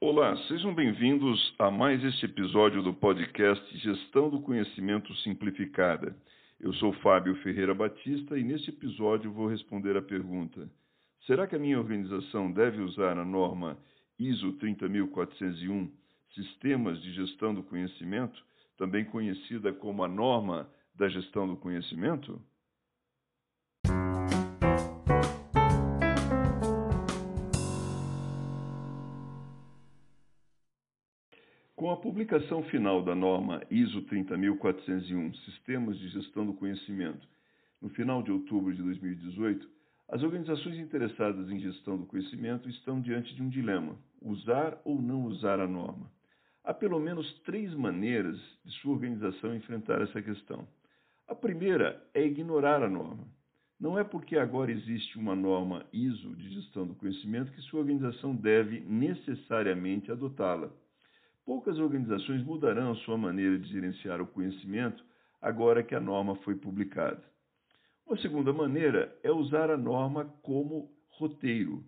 Olá, sejam bem-vindos a mais este episódio do podcast Gestão do Conhecimento Simplificada. Eu sou Fábio Ferreira Batista e neste episódio vou responder a pergunta: será que a minha organização deve usar a norma ISO 30401, Sistemas de Gestão do Conhecimento, também conhecida como a norma da gestão do conhecimento? Com a publicação final da norma ISO 30401, Sistemas de Gestão do Conhecimento, no final de outubro de 2018, as organizações interessadas em gestão do conhecimento estão diante de um dilema: usar ou não usar a norma. Há pelo menos três maneiras de sua organização enfrentar essa questão. A primeira é ignorar a norma. Não é porque agora existe uma norma ISO de gestão do conhecimento que sua organização deve necessariamente adotá-la. Poucas organizações mudarão sua maneira de gerenciar o conhecimento agora que a norma foi publicada. Uma segunda maneira é usar a norma como roteiro.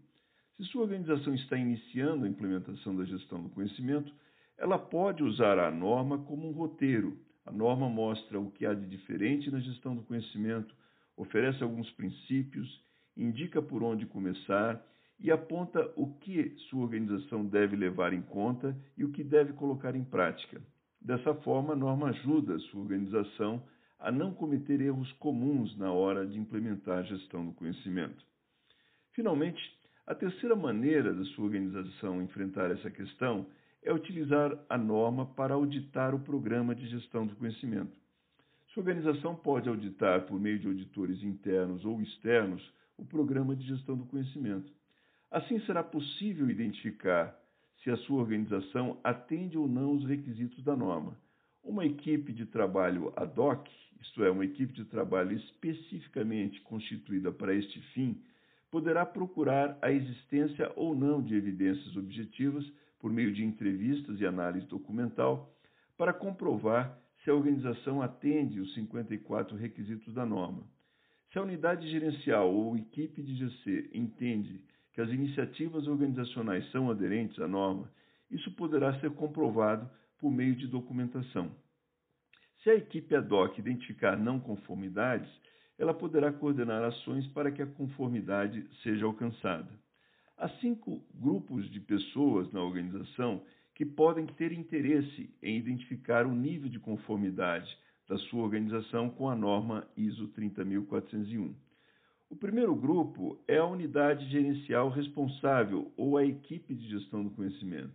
Se sua organização está iniciando a implementação da gestão do conhecimento, ela pode usar a norma como um roteiro. A norma mostra o que há de diferente na gestão do conhecimento, oferece alguns princípios, indica por onde começar e aponta o que sua organização deve levar em conta e o que deve colocar em prática. Dessa forma, a norma ajuda a sua organização a não cometer erros comuns na hora de implementar a gestão do conhecimento. Finalmente, a terceira maneira da sua organização enfrentar essa questão é utilizar a norma para auditar o programa de gestão do conhecimento. Sua organização pode auditar, por meio de auditores internos ou externos, o programa de gestão do conhecimento. Assim será possível identificar se a sua organização atende ou não os requisitos da norma. Uma equipe de trabalho ad hoc, isto é, uma equipe de trabalho especificamente constituída para este fim, poderá procurar a existência ou não de evidências objetivas por meio de entrevistas e análise documental para comprovar se a organização atende os 54 requisitos da norma. Se a unidade gerencial ou equipe de GC entende que as iniciativas organizacionais são aderentes à norma, isso poderá ser comprovado por meio de documentação. Se a equipe ad hoc identificar não conformidades, ela poderá coordenar ações para que a conformidade seja alcançada. Há cinco grupos de pessoas na organização que podem ter interesse em identificar o nível de conformidade da sua organização com a norma ISO 30401. O primeiro grupo é a unidade gerencial responsável ou a equipe de gestão do conhecimento.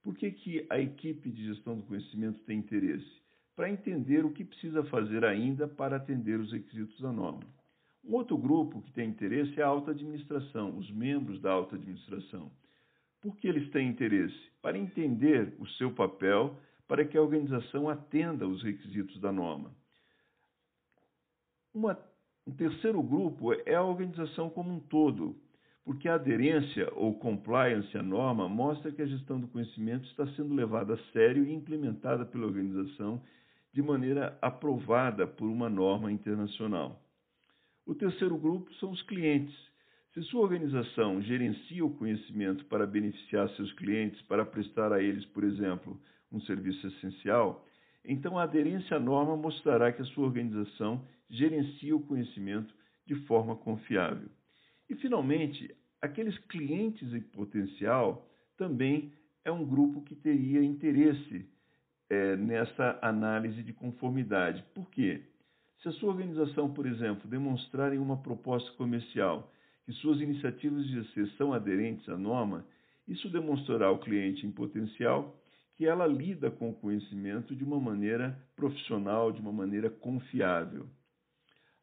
Por que, que a equipe de gestão do conhecimento tem interesse? Para entender o que precisa fazer ainda para atender os requisitos da norma. Um outro grupo que tem interesse é a alta administração, os membros da alta administração. Por que eles têm interesse? Para entender o seu papel para que a organização atenda os requisitos da norma. Uma um terceiro grupo é a organização como um todo, porque a aderência ou compliance à norma mostra que a gestão do conhecimento está sendo levada a sério e implementada pela organização de maneira aprovada por uma norma internacional. O terceiro grupo são os clientes. Se sua organização gerencia o conhecimento para beneficiar seus clientes, para prestar a eles, por exemplo, um serviço essencial, então, a aderência à norma mostrará que a sua organização gerencia o conhecimento de forma confiável. E, finalmente, aqueles clientes em potencial também é um grupo que teria interesse é, nessa análise de conformidade. Por quê? Se a sua organização, por exemplo, demonstrar em uma proposta comercial que suas iniciativas de GC são aderentes à norma, isso demonstrará ao cliente em potencial que ela lida com o conhecimento de uma maneira profissional, de uma maneira confiável.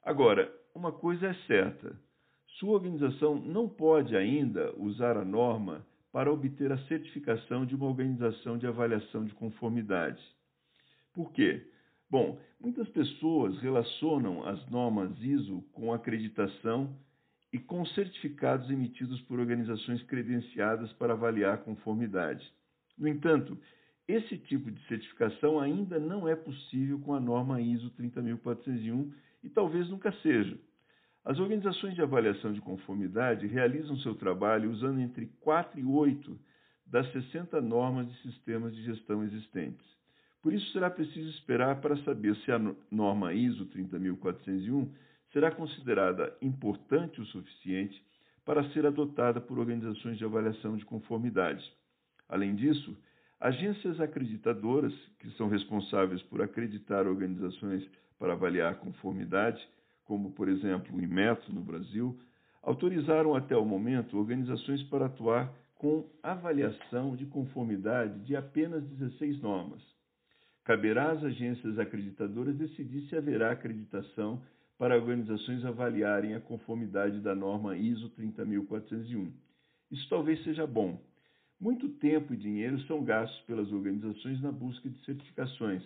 Agora, uma coisa é certa: sua organização não pode ainda usar a norma para obter a certificação de uma organização de avaliação de conformidade. Por quê? Bom, muitas pessoas relacionam as normas ISO com acreditação e com certificados emitidos por organizações credenciadas para avaliar conformidade. No entanto, esse tipo de certificação ainda não é possível com a norma ISO 30401 e talvez nunca seja. As organizações de avaliação de conformidade realizam seu trabalho usando entre 4 e 8 das 60 normas de sistemas de gestão existentes. Por isso, será preciso esperar para saber se a norma ISO 30401 será considerada importante o suficiente para ser adotada por organizações de avaliação de conformidade. Além disso, agências acreditadoras, que são responsáveis por acreditar organizações para avaliar conformidade, como por exemplo o Inmetro no Brasil, autorizaram até o momento organizações para atuar com avaliação de conformidade de apenas 16 normas. Caberá às agências acreditadoras decidir se haverá acreditação para organizações avaliarem a conformidade da norma ISO 30401. Isso talvez seja bom. Muito tempo e dinheiro são gastos pelas organizações na busca de certificações.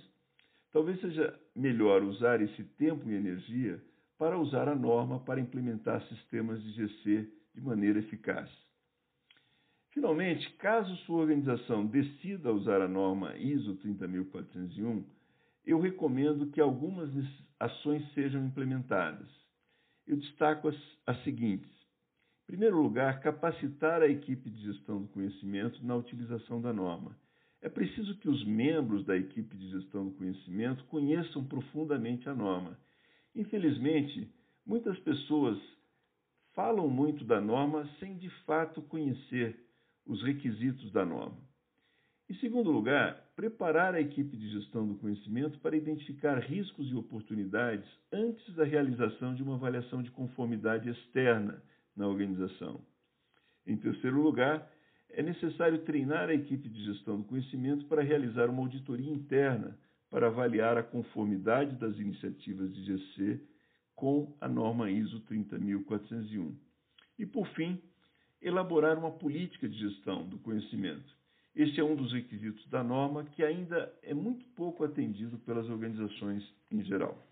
Talvez seja melhor usar esse tempo e energia para usar a norma para implementar sistemas de GC de maneira eficaz. Finalmente, caso sua organização decida usar a norma ISO 30401, eu recomendo que algumas ações sejam implementadas. Eu destaco as, as seguintes. Em primeiro lugar, capacitar a equipe de gestão do conhecimento na utilização da norma. É preciso que os membros da equipe de gestão do conhecimento conheçam profundamente a norma. Infelizmente, muitas pessoas falam muito da norma sem de fato conhecer os requisitos da norma. Em segundo lugar, preparar a equipe de gestão do conhecimento para identificar riscos e oportunidades antes da realização de uma avaliação de conformidade externa na organização. Em terceiro lugar, é necessário treinar a equipe de gestão do conhecimento para realizar uma auditoria interna para avaliar a conformidade das iniciativas de GC com a norma ISO 30401. E, por fim, elaborar uma política de gestão do conhecimento. Este é um dos requisitos da norma que ainda é muito pouco atendido pelas organizações em geral.